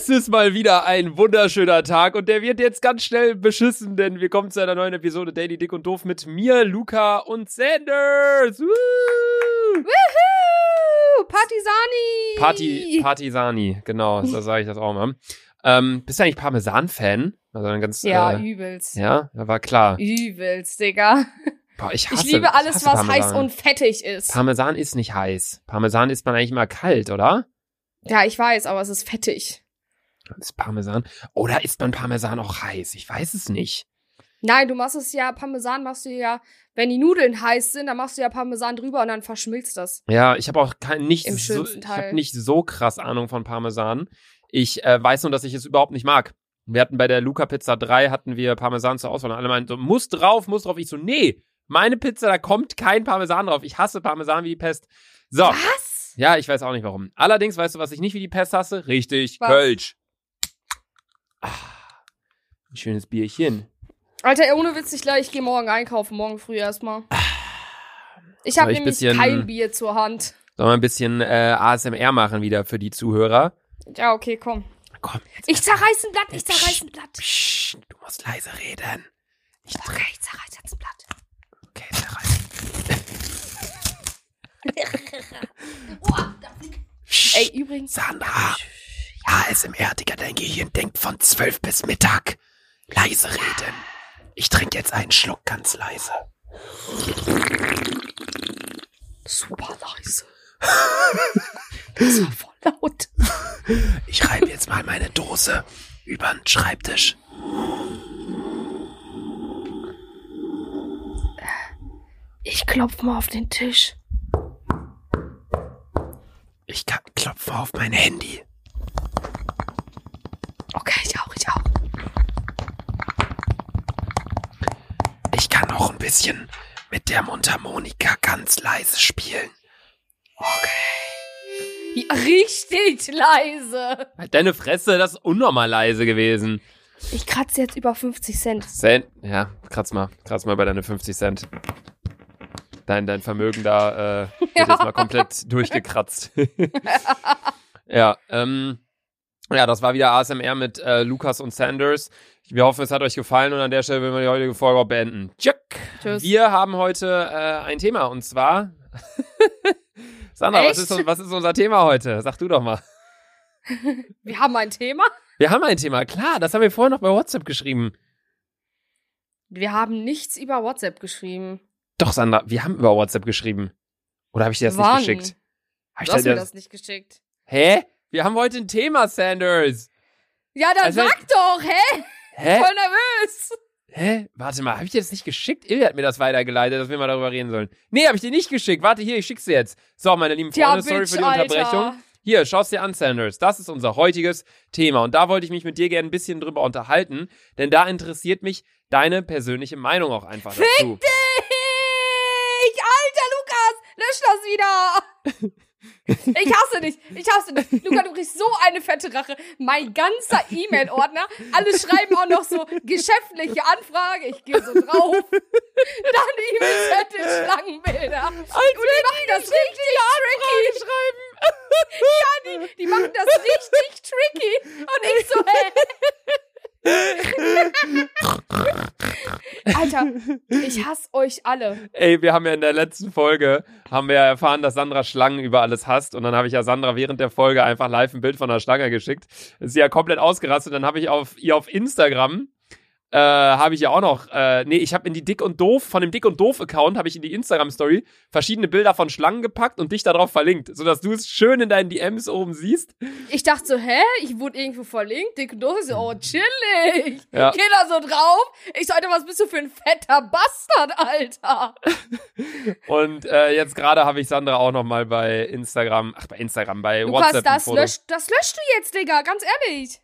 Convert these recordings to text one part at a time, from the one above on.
Es ist mal wieder ein wunderschöner Tag und der wird jetzt ganz schnell beschissen, denn wir kommen zu einer neuen Episode Daily Dick und Doof mit mir, Luca und Sanders. Woo! Woohoo! Partisani! Party, Partisani, genau, so sage ich das auch mal. Ähm, bist du eigentlich Parmesan-Fan? Also ein ganz, Ja, äh, übelst. ja, war klar. Übelst, Digga. Boah, ich, hasse, ich liebe alles, hasse was Parmesan. heiß und fettig ist. Parmesan ist nicht heiß. Parmesan isst man eigentlich immer kalt, oder? ja, ich weiß, aber es ist fettig. Ist Parmesan. Oder isst man Parmesan auch heiß? Ich weiß es nicht. Nein, du machst es ja, Parmesan machst du ja, wenn die Nudeln heiß sind, dann machst du ja Parmesan drüber und dann verschmilzt das. Ja, ich habe auch kein, nicht Im so, ich Teil. nicht so krass Ahnung von Parmesan. Ich äh, weiß nur, dass ich es überhaupt nicht mag. Wir hatten bei der Luca Pizza 3 hatten wir Parmesan zur Auswahl und alle meinten so, muss drauf, muss drauf. Ich so, nee, meine Pizza, da kommt kein Parmesan drauf. Ich hasse Parmesan wie die Pest. So. Was? Ja, ich weiß auch nicht warum. Allerdings, weißt du, was ich nicht wie die Pest hasse? Richtig, Was? Kölsch. Ah, ein schönes Bierchen. Alter, ohne Witz, ich, gleich, ich gehe morgen einkaufen, morgen früh erstmal. Ich habe ich nämlich bisschen- kein Bier zur Hand. Sollen wir ein bisschen äh, ASMR machen wieder für die Zuhörer? Ja, okay, komm. Komm, jetzt. Ich zerreiß ein Blatt, ich zerreiß ein Blatt. Psst, du musst leise reden. Nicht Okay, ich zerreiß jetzt ein Blatt. Okay, zerreißen. Boah, da fliegt- Ey, übrigens. Sandra. ASMR, Digga, dein Gehirn denkt von 12 bis Mittag. Leise reden. Ich trinke jetzt einen Schluck ganz leise. Super leise. Das war voll laut. Ich reibe jetzt mal meine Dose über den Schreibtisch. Ich klopf mal auf den Tisch. Ich klopfe auf mein Handy. Okay, ich auch, ich auch. Ich kann auch ein bisschen mit der Mundharmonika ganz leise spielen. Ja, richtig leise. Halt deine Fresse, das ist unnormal leise gewesen. Ich kratze jetzt über 50 Cent. Cent, ja, kratz mal, kratz mal bei deine 50 Cent. Dein, dein Vermögen da äh, wird Ja. jetzt mal komplett durchgekratzt. ja, ähm, ja, das war wieder ASMR mit äh, Lukas und Sanders. Wir hoffen, es hat euch gefallen und an der Stelle will wir die heutige Folge auch beenden. Tschüss. Tschüss. Wir haben heute äh, ein Thema und zwar. Sandra, was ist, was ist unser Thema heute? Sag du doch mal. Wir haben ein Thema. Wir haben ein Thema, klar, das haben wir vorher noch bei WhatsApp geschrieben. Wir haben nichts über WhatsApp geschrieben. Doch, Sandra, wir haben über WhatsApp geschrieben. Oder habe ich dir das Wann? nicht geschickt? Hab Du hast dir mir das nicht geschickt. Hä? Wir haben heute ein Thema, Sanders. Ja, dann Also- sag doch, hä? Hä? Voll nervös. Hä? Warte mal, habe ich dir das nicht geschickt? Ilja hat mir das weitergeleitet, dass wir mal darüber reden sollen. Nee, habe ich dir nicht geschickt. Warte hier, ich schick's dir jetzt. So, meine lieben Freunde, sorry Bitch, für die Unterbrechung. Alter. Hier, schau's dir an, Sanders. Das ist unser heutiges Thema. Und da wollte ich mich mit dir gerne ein bisschen drüber unterhalten, denn da interessiert mich deine persönliche Meinung auch einfach dazu. Ich, alter Lukas, lösch das wieder. Ich hasse dich, ich hasse dich. Luca, du kriegst so eine fette Rache. Mein ganzer E-Mail-Ordner, alle schreiben auch noch so geschäftliche Anfrage. Ich gehe so drauf. Dann E-Mail-Zettel, Schlangenbilder. Und die machen das richtig tricky. Ja, die, die machen das richtig tricky. Und ich so, hä? Alter, ich hasse euch alle. Ey, wir haben ja in der letzten Folge, haben wir erfahren, dass Sandra Schlangen über alles hasst. Und dann habe ich ja Sandra während der Folge einfach live ein Bild von einer Schlange geschickt. Ist sie ja komplett ausgerastet. Dann habe ich auf ihr auf Instagram, äh, habe ich ja auch noch, äh, nee, ich habe in die Dick und Doof, von dem Dick und Doof-Account, habe ich in die Instagram-Story verschiedene Bilder von Schlangen gepackt und dich darauf verlinkt, sodass du es schön in deinen DMs oben siehst. Ich dachte so, hä? Ich wurde irgendwo verlinkt. Dick und doof. Ich so, oh, chillig. Ja. Geh da so drauf. Ich so, Alter, was bist du für ein fetter Bastard, Alter? Und äh, jetzt gerade habe ich Sandra auch noch mal bei Instagram, ach bei Instagram, bei Lukas, WhatsApp ein das Foto. löscht, das löscht du jetzt, Digga. Ganz ehrlich.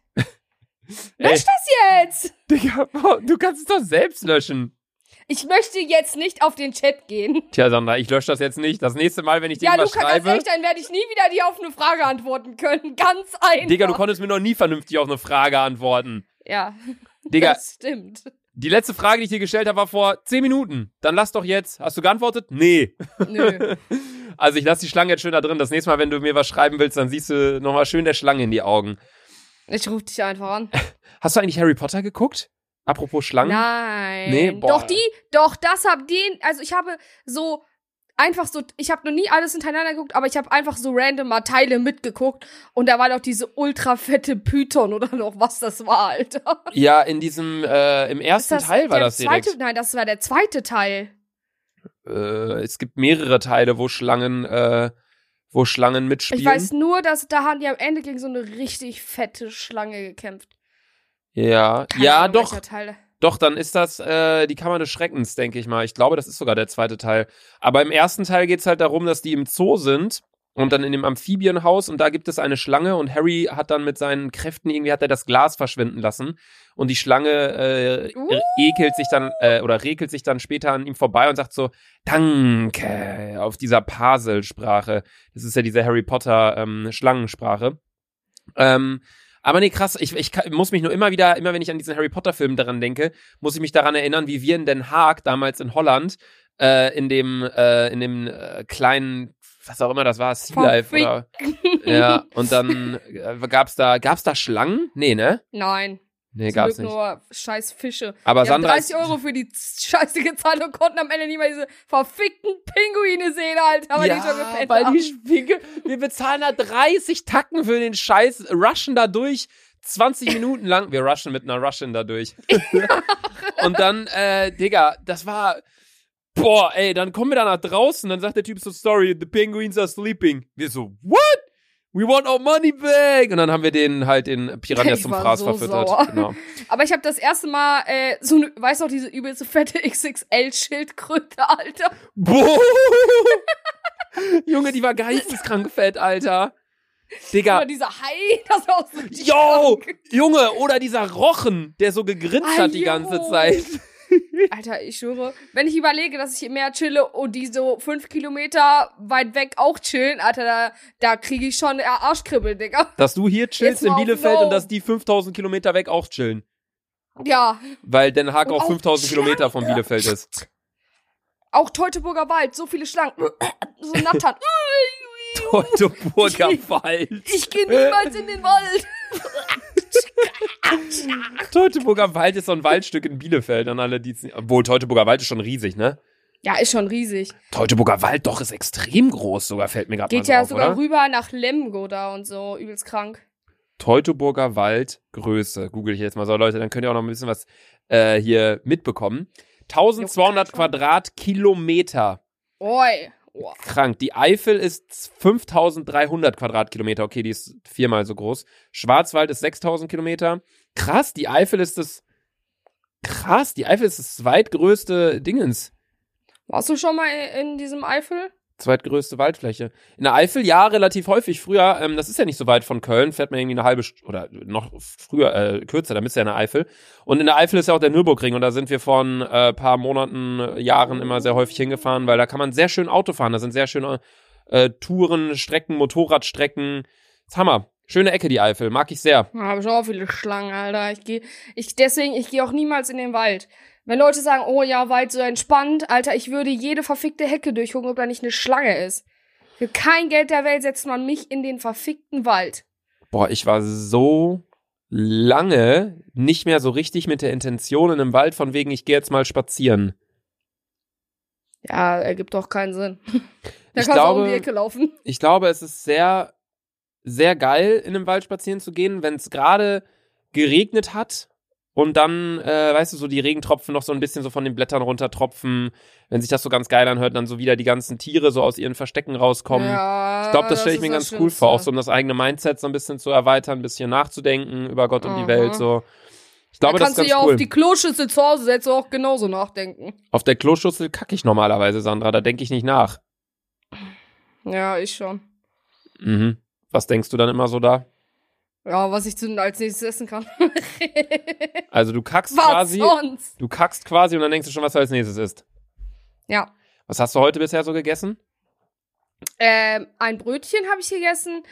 Lösch das jetzt. Digga, du kannst es doch selbst löschen. Ich möchte jetzt nicht auf den Chat gehen. Tja, Sandra, ich lösche das jetzt nicht. Das nächste Mal, wenn ich dir Ja, was Luca, ganz schreibe. ehrlich, dann werde ich nie wieder dir auf eine Frage antworten können. Ganz einfach. Digga, du konntest mir noch nie vernünftig auf eine Frage antworten. Ja, Digga, das stimmt. die letzte Frage, die ich dir gestellt habe, war vor 10 Minuten. Dann lass doch jetzt. Hast du geantwortet? Nee. Nö. Also ich lasse die Schlange jetzt schön da drin. Das nächste Mal, wenn du mir was schreiben willst, dann siehst du nochmal schön der Schlange in die Augen. Ich rufe dich einfach an. Hast du eigentlich Harry Potter geguckt? Apropos Schlangen? Nein. Nee, boah. doch die, doch das hab den, also ich habe so einfach so, ich habe noch nie alles hintereinander geguckt, aber ich habe einfach so random mal Teile mitgeguckt und da war doch diese ultra fette Python oder noch was das war, Alter. Ja, in diesem, äh, im ersten das Teil war das direkt. zweite? Nein, das war der zweite Teil. Äh, es gibt mehrere Teile, wo Schlangen, äh, wo Schlangen mitspielen. Ich weiß nur, dass da haben die am Ende gegen so eine richtig fette Schlange gekämpft. ja, Keine ja, Ahnung, doch, doch, dann ist das äh, die Kammer des Schreckens, denke ich mal. Ich glaube, das ist sogar der zweite Teil. Aber im ersten Teil geht's halt darum, dass die im Zoo sind und dann in dem Amphibienhaus und da gibt es eine Schlange und Harry hat dann mit seinen Kräften irgendwie hat er das Glas verschwinden lassen und die Schlange äh, Uh. ekelt sich dann äh, oder regelt sich dann später an ihm vorbei und sagt so Danke auf dieser Pasel-Sprache. Das ist ja diese Harry Potter ähm, Schlangensprache. Ähm, aber nee, krass, ich, ich muss mich nur immer wieder, immer wenn ich an diesen Harry Potter-Film daran denke, muss ich mich daran erinnern, wie wir in Den Haag, damals in Holland, äh, in dem, äh, in dem äh, kleinen, was auch immer das war, Sea Life oder. Ja, und dann äh, gab's da, gab's da Schlangen? Nee, ne? Nein. Nee, Zum gab's Glück nicht. nur scheiß Fische. Aber Die haben Sandra 30 ist, Euro für die Scheiße gezahlt und konnten am Ende nicht mal diese verfickten Pinguine sehen, Alter, weil die schon gefällt weil haben. die wir bezahlen da 30 Tacken für den Scheiß, rushen da durch, 20 Minuten lang, wir rushen mit einer Russian da durch. und dann, äh, Digga, das war, boah, ey, dann kommen wir da nach draußen, dann sagt der Typ so, sorry, the penguins are sleeping. Wir so, what? We want our money back! Und dann haben wir den halt den Piranhas Ich zum Fraß so verfüttert. Genau. Aber ich habe das erste Mal äh, so eine, weißt du noch, diese übelste fette XXL-Schildkröte, Alter. Boah! Junge, die war geisteskrank fett, Alter. Digga, Oder dieser Hai, das war auch so Yo, krank. Junge, oder dieser Rochen, der so gegrinst Ah, hat die ganze. Zeit. Alter, ich schwöre, wenn ich überlege, dass ich im Meer chille und die so fünf Kilometer weit weg auch chillen, Alter, da, da kriege ich schon Arschkribbel, Digga. Dass du hier chillst in Bielefeld No. und dass die 5000 Kilometer weg auch chillen. Ja, Weil Den Haag auch auch 5000 Schlangen. Kilometer von Bielefeld ist. auch Teutoburger Wald, so viele Schlangen. so nattern. Teutoburger Wald. Ich gehe niemals in den Wald. Teutoburger Wald ist so ein Waldstück in Bielefeld an alle, die es nicht- Obwohl, Teutoburger Wald ist schon riesig, ne? Ja, ist schon riesig. Teutoburger Wald doch ist extrem groß, sogar fällt mir gerade mal Geht so ja auf, sogar oder? rüber nach Lemgo da und so, übelst krank. Teutoburger Wald Größe. Google ich jetzt mal so, Leute, dann könnt ihr auch noch ein bisschen was äh, hier mitbekommen. 1200 Juckt halt schon. Quadratkilometer. Oi. Oh. Krank. Die Eifel ist 5300 Quadratkilometer. Okay, die ist viermal so groß. Schwarzwald ist 6000 Kilometer. Krass, die Eifel ist das. Krass, die Eifel ist das zweitgrößte Dingens. Warst du schon mal in diesem Eifel? Zweitgrößte Waldfläche. In der Eifel ja relativ häufig. Früher, ähm, das ist ja nicht so weit von Köln, fährt man irgendwie eine halbe St oder noch früher, äh, kürzer, da bist du ja in der Eifel. Und in der Eifel ist ja auch der Nürburgring und da sind wir vor ein äh, paar Monaten, äh, Jahren immer sehr häufig hingefahren, weil da kann man sehr schön Auto fahren. Da sind sehr schöne äh, Touren, Strecken, Motorradstrecken. Das ist Hammer. Schöne Ecke, die Eifel. Mag ich sehr. Da habe ich auch viele Schlangen, Alter. Ich gehe, ich deswegen, ich gehe auch niemals in den Wald. Wenn Leute sagen, oh ja, Wald so entspannt, Alter, ich würde jede verfickte Hecke durchgucken, ob da nicht eine Schlange ist. Für kein Geld der Welt setzt man mich in den verfickten Wald. Boah, ich war so lange nicht mehr so richtig mit der Intention in einem Wald, von wegen, ich gehe jetzt mal spazieren. Ja, ergibt doch keinen Sinn. Da Ich kannst du auch um glaube- die Ecke laufen. ich glaube, es ist sehr, sehr geil, in einem Wald spazieren zu gehen, wenn es gerade geregnet hat und dann, äh, weißt du, so die Regentropfen noch so ein bisschen so von den Blättern runtertropfen, wenn sich das so ganz geil anhört, dann so wieder die ganzen Tiere so aus ihren Verstecken rauskommen. Ja, ich glaube, das stelle ich mir ganz das cool vor, auch so um das eigene Mindset so ein bisschen zu erweitern, ein bisschen nachzudenken über Gott und die Mhm. Welt, so. Ich glaube, da das ist kannst du ganz ja cool. auf die Kloschüssel zu Hause setzen und auch genauso nachdenken. Auf der Kloschüssel kacke ich normalerweise, Sandra, da denke ich nicht nach. Ja, ich schon. Mhm. Was denkst du dann immer so da? Ja, was ich zu, als nächstes essen kann. Also du kackst was quasi, sonst? du kackst quasi und dann denkst du schon, was du als nächstes isst. Ja. Was hast du heute bisher so gegessen? Ähm, ein Brötchen habe ich gegessen.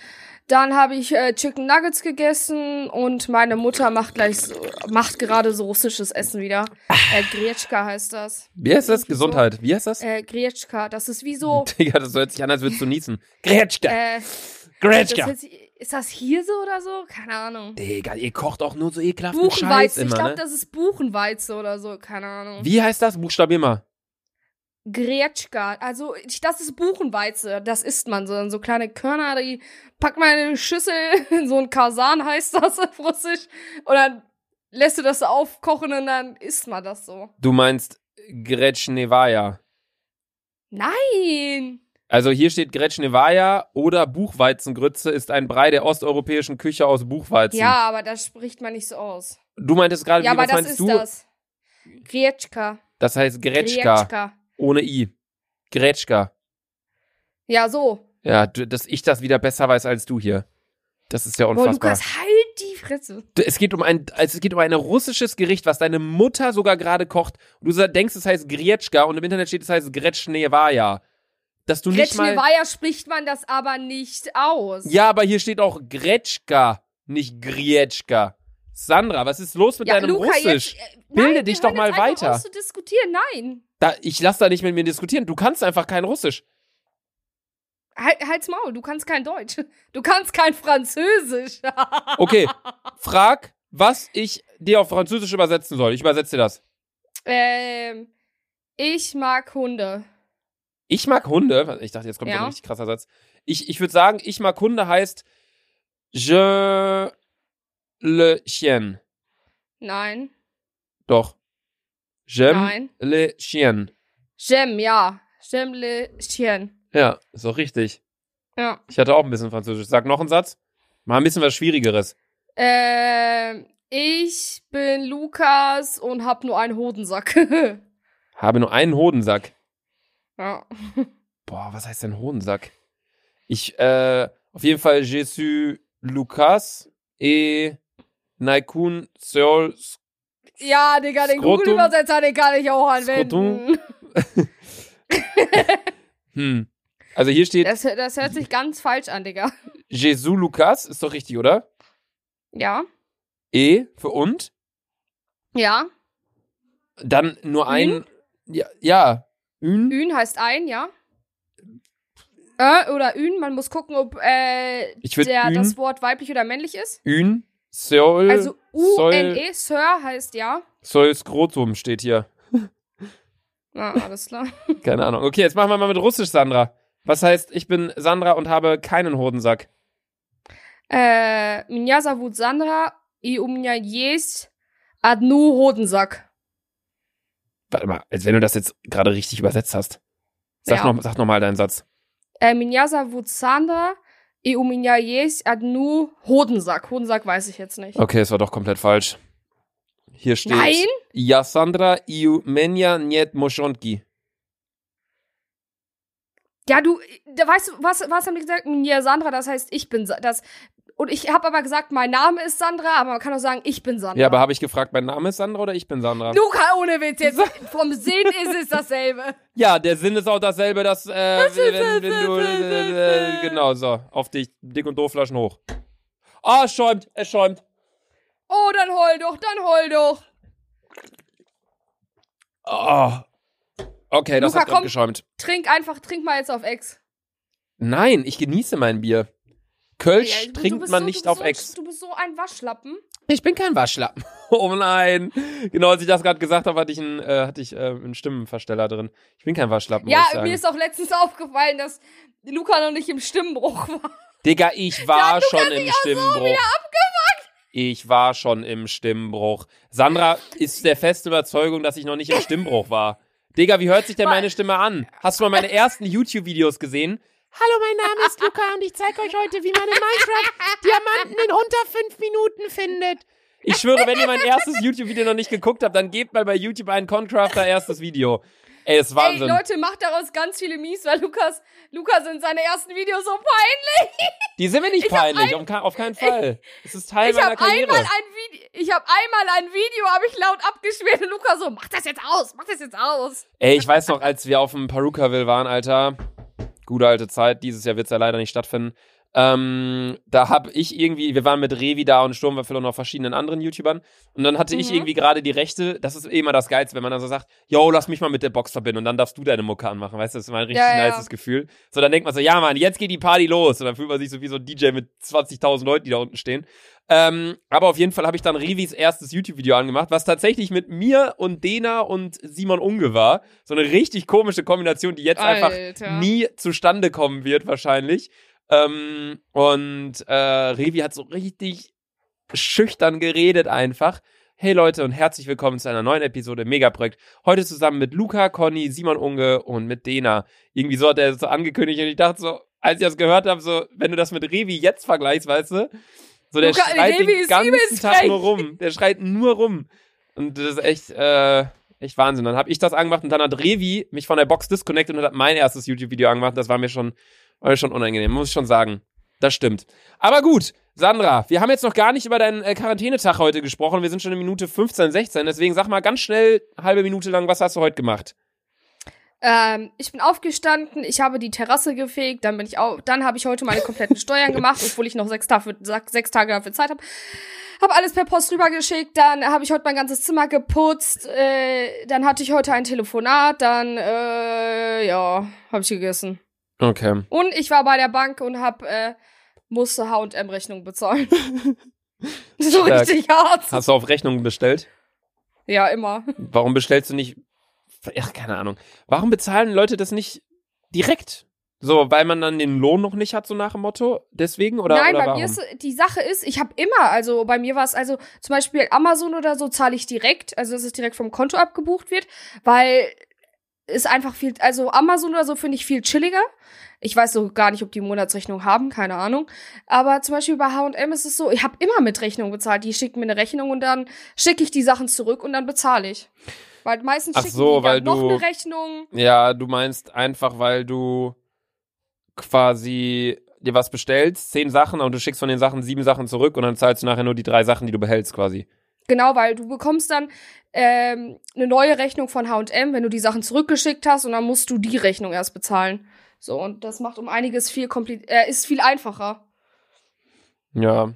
Dann habe ich äh, Chicken Nuggets gegessen und meine Mutter macht gleich so, macht gerade so russisches Essen wieder. Äh, Grietschka heißt das. Wie heißt das? Gesundheit. Wie heißt das? Äh, Grietschka, das ist wie so. Digga, das hört sich an, als würdest du niesen. Gretschka. Äh, das Gretschka. hört sich, Ist das Hirse oder so? Keine Ahnung. Digga, ihr kocht auch nur so ekelhaften Scheiß Buchenweizen. immer, ich glaube, ne? das ist Buchenweize oder so. Keine Ahnung. Wie heißt das? Buchstabier mal. Gretschka. Also, ich, das ist Buchenweize. Das isst man so. So kleine Körner, die packt man in eine Schüssel. So ein Kasan heißt das auf Russisch. Und dann lässt du das so aufkochen und dann isst man das so. Du meinst Gretschnevaja. Nein! Also hier steht Gretschnevaja oder Buchweizengrütze ist ein Brei der osteuropäischen Küche aus Buchweizen. Ja, aber das spricht man nicht so aus. Du meintest gerade, Ja, wie, aber was das meinst ist du? das. Gretschka. Das heißt Gretschka, Gretschka. ohne I. Gretschka. Ja, so. Ja, du, dass ich das wieder besser weiß als du hier. Das ist ja Boah, unfassbar. Lukas, halt die Fresse. Es geht um ein, es geht um ein russisches Gericht, was deine Mutter sogar gerade kocht. Und du denkst, es heißt Grietschka und im Internet steht, es heißt Gretschnevaja. Dass du nicht mal. Gretschnevaja spricht man das aber nicht aus. Ja, aber hier steht auch Gretschka, nicht Grietschka. Sandra, was ist los mit Ja, deinem Luca, Russisch? jetzt, äh, Bilde nein, dich doch mal weiter. Auf zu diskutieren. Nein. Da, ich lass da nicht mit mir diskutieren. Du kannst einfach kein Russisch. Halt, halt's Maul, du kannst kein Deutsch. Du kannst kein Französisch. Okay, frag, was ich dir auf Französisch übersetzen soll. Ich übersetze dir das. ähm, ich mag Hunde. Ich mag Hunde. Ich dachte, jetzt kommt Ja. ein richtig krasser Satz. Ich, ich würde sagen, ich mag Hunde heißt Je le chien. Nein. Doch. J'aime Nein. le chien. J'aime, ja. J'aime le chien. Ja, ist doch richtig. Ja. Ich hatte auch ein bisschen Französisch. Sag noch einen Satz. Mal ein bisschen was Schwierigeres. Ähm, ich bin Lukas und hab nur einen Hodensack. Habe nur einen Hodensack. Ja. Boah, was heißt denn Hodensack? Ich, äh, auf jeden Fall, je suis Lucas et Naikun Seol. Ja, Digga, den. Google-Übersetzer, den kann ich auch anwenden. Hm. Also hier steht Das, das hört sich ganz falsch an, Digga. Jesus Lucas, ist doch richtig, oder? Ja. E für und. Ja. Dann nur ein. Ja, ja. Ün. Ün heißt ein, ja. Äh, oder Ün, man muss gucken, ob äh, Ich würd der, Ün- das Wort weiblich oder männlich ist. Ün. Seol. Also soll, U-N-E, Sir heißt ja. soll Skrotum steht hier. Na, alles klar. Keine Ahnung. Okay, jetzt machen wir mal mit Russisch, Sandra. Was heißt, ich bin Sandra und habe keinen Hodensack? Äh, меня зовут Sandra, и у меня есть одну Hodensack. Warte mal, als wenn du das jetzt gerade richtig übersetzt hast. Sag, Ja. noch, sag noch mal deinen Satz. Äh, меня зовут Sandra, и у меня есть одну Hodensack. Hodensack weiß ich jetzt nicht. Okay, es war doch komplett falsch. Hier steht. Nein? Ja, Sandra, i u menja niet moschonki. Ja, du, da weißt du, was, was haben die gesagt? Ja, Sandra, das heißt, ich bin Sa- das. und ich habe aber gesagt, mein Name ist Sandra, aber man kann auch sagen, ich bin Sandra. Ja, aber habe ich gefragt, mein Name ist Sandra oder ich bin Sandra? Luca, ohne Witz, jetzt vom Sinn ist es dasselbe. Ja, der Sinn ist auch dasselbe, dass, äh, wenn, wenn du, äh, genau, so, auf dich, dick und doof Flaschen hoch. Ah, es schäumt, es schäumt. Oh, dann heul doch, dann heul doch. Oh. Okay, das Luca, hat gerade komm. geschäumt. Trink einfach, trink mal jetzt auf Ex. Nein, ich genieße mein Bier. Kölsch Ja, trinkt man so, nicht auf bist Ex. so, Du bist so ein Waschlappen. Ich bin kein Waschlappen. Oh nein. Genau, als ich das gerade gesagt habe, hatte ich, einen, äh, hatte ich äh, einen Stimmenversteller drin. Ich bin kein Waschlappen. Ja, mir ist auch letztens aufgefallen, dass Luca noch nicht im Stimmbruch war. Digga, ich war du schon im auch so Stimmbruch. ich war schon im Stimmbruch. Sandra ist der festen Überzeugung, dass ich noch nicht im Stimmbruch war. Digga, wie hört sich denn meine Stimme an? Hast du mal meine ersten YouTube-Videos gesehen? Hallo, mein Name ist Luca und ich zeige euch heute, wie man in Minecraft Diamanten in unter fünf Minuten findet. Ich schwöre, wenn ihr mein erstes YouTube-Video noch nicht geguckt habt, dann gebt mal bei YouTube ein Concrafter erstes Video. Ey, ist Wahnsinn. Ey, Leute, macht daraus ganz viele Mies, weil Lukas, Lukas sind seine ersten Videos so peinlich. Die sind mir nicht Ich peinlich, auf, ke- auf keinen Fall. Es ist Teil Ich meiner habe Karriere. einmal ein Video, ich habe einmal ein Video, habe ich laut abgeschwert und Lukas so, mach das jetzt aus, mach das jetzt aus. Ey, ich weiß noch, als wir auf dem Perukaville waren, Alter, gute alte Zeit, dieses Jahr wird es ja leider nicht stattfinden. Ähm, da habe ich irgendwie, wir waren mit Revi da und Sturmwaffel und noch verschiedenen anderen YouTubern. Und dann hatte ich Mhm. irgendwie gerade die Rechte, das ist eh immer das Geilste, wenn man dann so sagt, yo, lass mich mal mit der Box verbinden und dann darfst du deine Mucke anmachen, weißt du, das ist mal ein richtig Ja, ja. nices Gefühl. So, dann denkt man so, ja Mann, jetzt geht die Party los. Und dann fühlt man sich so wie so ein DJ mit 20.000 Leuten, die da unten stehen. Ähm, aber auf jeden Fall habe ich dann Revis erstes YouTube-Video angemacht, was tatsächlich mit mir und Dena und Simon Unge war. So eine richtig komische Kombination, die jetzt einfach Alter. nie zustande kommen wird, wahrscheinlich. Ähm, und äh, Revi hat so richtig schüchtern geredet einfach. Hey Leute und herzlich willkommen zu einer neuen Episode Megaprojekt. Heute zusammen mit Luca, Conny, Simon Unge und mit Dena. Irgendwie so hat er es so angekündigt und ich dachte so, als ich das gehört habe, so, wenn du das mit Revi jetzt vergleichst, weißt du, so der Luca, schreit Revi den ganzen Tag frech. nur rum. Der schreit nur rum. Und das ist echt, äh, echt Wahnsinn. Dann habe ich das angemacht und dann hat Revi mich von der Box disconnected und hat mein erstes YouTube-Video angemacht. Das war mir schon, war schon unangenehm, muss ich schon sagen. Das stimmt. Aber gut, Sandra, wir haben jetzt noch gar nicht über deinen äh, Quarantänetag heute gesprochen. Wir sind schon in Minute 15, 16. Deswegen sag mal ganz schnell, halbe Minute lang, was hast du heute gemacht? Ähm, ich bin aufgestanden, ich habe die Terrasse gefegt, dann bin ich auch, dann habe ich heute meine kompletten Steuern gemacht, obwohl ich noch sechs, dafür, sechs Tage dafür Zeit habe. Habe alles per Post rübergeschickt, dann habe ich heute mein ganzes Zimmer geputzt, äh, dann hatte ich heute ein Telefonat, dann äh, ja, habe ich gegessen. Okay. Und ich war bei der Bank und habe äh, musste H&M Rechnung bezahlen. so richtig hart. Hast du auf Rechnung bestellt? Ja, immer. Warum bestellst du nicht, ach, keine Ahnung. Warum bezahlen Leute das nicht direkt? So, weil man dann den Lohn noch nicht hat, so nach dem Motto? Deswegen? Oder, Nein, oder bei warum? mir ist die Sache ist, ich habe immer, also bei mir war es also zum Beispiel Amazon oder so zahle ich direkt, also dass es direkt vom Konto abgebucht wird, weil ist einfach viel, also Amazon oder so finde ich viel chilliger. Ich weiß so gar nicht, ob die Monatsrechnung haben, keine Ahnung. Aber zum Beispiel bei H&M ist es so, ich habe immer mit Rechnung bezahlt. Die schicken mir eine Rechnung und dann schicke ich die Sachen zurück und dann bezahle ich. Weil meistens Ach schicken so, die weil dann noch du- eine Rechnung. Ja, du meinst einfach, weil du quasi dir was bestellst, zehn Sachen und du schickst von den Sachen sieben Sachen zurück und dann zahlst du nachher nur die drei Sachen, die du behältst quasi. Genau, weil du bekommst dann ähm, eine neue Rechnung von H&M, wenn du die Sachen zurückgeschickt hast und dann musst du die Rechnung erst bezahlen. So, und das macht um einiges viel kompli äh, ist viel einfacher. Ja.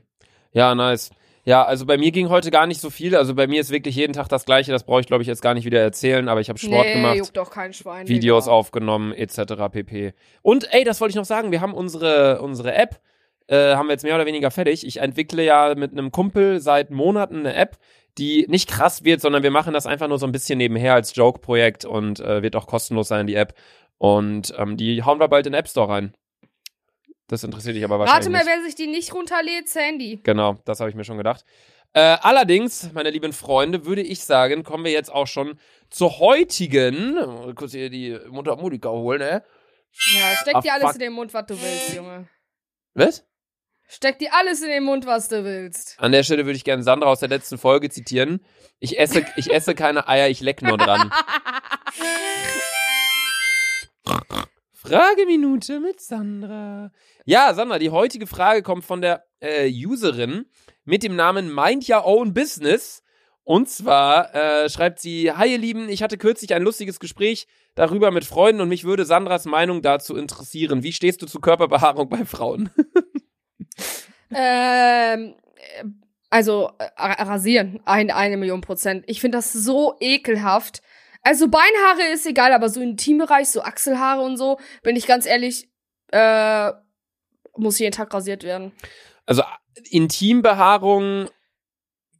Ja, nice. Ja, also bei mir ging heute gar nicht so viel. Also bei mir ist wirklich jeden Tag das Gleiche. Das brauche ich, glaube ich, jetzt gar nicht wieder erzählen. Aber ich habe Sport nee, gemacht. juckt doch kein Schwein. Videos Digga. aufgenommen, etc. pp. Und ey, das wollte ich noch sagen, wir haben unsere, unsere App, äh, haben wir jetzt mehr oder weniger fertig. Ich entwickle ja mit einem Kumpel seit Monaten eine App, die nicht krass wird, sondern wir machen das einfach nur so ein bisschen nebenher als Joke-Projekt und äh, wird auch kostenlos sein, die App. Und ähm, die hauen wir bald in den App Store rein. Das interessiert dich aber wahrscheinlich Rate mal, nicht. wer sich die nicht runterlädt, Sandy. Genau, das habe ich mir schon gedacht. Äh, allerdings, meine lieben Freunde, würde ich sagen, kommen wir jetzt auch schon zur heutigen. äh, Kurz hier die Mundharmonika holen, ne? Ja, steck Ah, dir alles fuck. in den Mund, was du willst, Junge. Was? Steck dir alles in den Mund, was du willst. An der Stelle würde ich gerne Sandra aus der letzten Folge zitieren. Ich esse, ich esse keine Eier, ich leck nur dran. Frageminute mit Sandra. Ja, Sandra, die heutige Frage kommt von der äh, Userin mit dem Namen Mind Your Own Business. Und zwar äh, schreibt sie, Hi ihr Lieben, ich hatte kürzlich ein lustiges Gespräch darüber mit Freunden und mich würde Sandras Meinung dazu interessieren. Wie stehst du zu Körperbehaarung bei Frauen? Ähm, äh, also äh, rasieren, ein, eine Million Prozent. Ich finde das so ekelhaft. Also Beinhaare ist egal, aber so im Intimbereich, so Achselhaare und so, bin ich ganz ehrlich, äh, muss jeden Tag rasiert werden. Also Intimbehaarung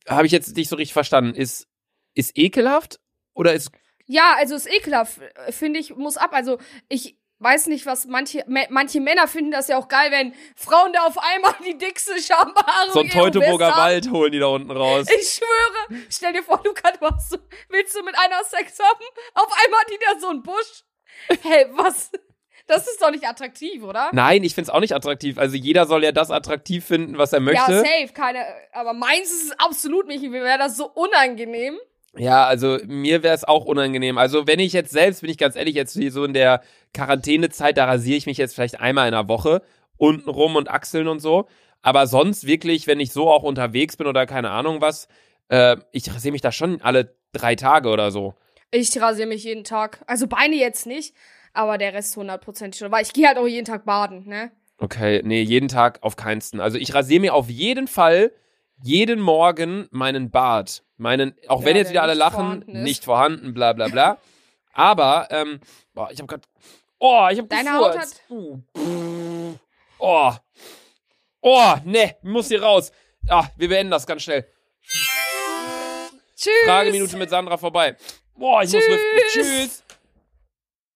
habe ich jetzt nicht so richtig verstanden. Ist, ist ekelhaft oder ist Ja, also ist ekelhaft, äh, finde ich, muss ab. Also ich weiß nicht, was manche, manche Männer finden das ja auch geil, wenn Frauen da auf einmal die dickste Schambehaarung so ein Teutoburger. Wald holen die da unten raus? Ich schwöre, stell dir vor, Luca, du hast so, willst du mit einer Sex haben? Auf einmal hat die da so einen Busch. Hey, was? Das ist doch nicht attraktiv, oder? Nein, ich find's auch nicht attraktiv. Also jeder soll ja das attraktiv finden, was er möchte. Ja, safe, keine, aber meins ist es absolut nicht. Mir wäre das so unangenehm. Ja, also mir wäre es auch unangenehm. Also wenn ich jetzt selbst, bin ich ganz ehrlich, jetzt hier so in der Quarantänezeit, da rasiere ich mich jetzt vielleicht einmal in der Woche, unten rum und Achseln und so. Aber sonst wirklich, wenn ich so auch unterwegs bin oder keine Ahnung was, äh, ich rasiere mich da schon alle drei Tage oder so. Ich rasiere mich jeden Tag. Also Beine jetzt nicht, aber der Rest hundertprozentig schon. Weil ich gehe halt auch jeden Tag baden, ne? Okay, nee, jeden Tag auf keinsten. Also ich rasiere mir auf jeden Fall jeden Morgen meinen Bart. Meinen, auch Ja, wenn jetzt der wieder alle lachen, vorhanden nicht vorhanden, bla bla bla. Aber, ähm, boah, ich habe gerade, oh, ich habe Deine Haut. Uh, Oh, oh, ne, muss hier raus. Ah, wir beenden das ganz schnell. Tschüss. Frageminute mit Sandra vorbei. Boah, ich muss lüften. Tschüss. Tschüss.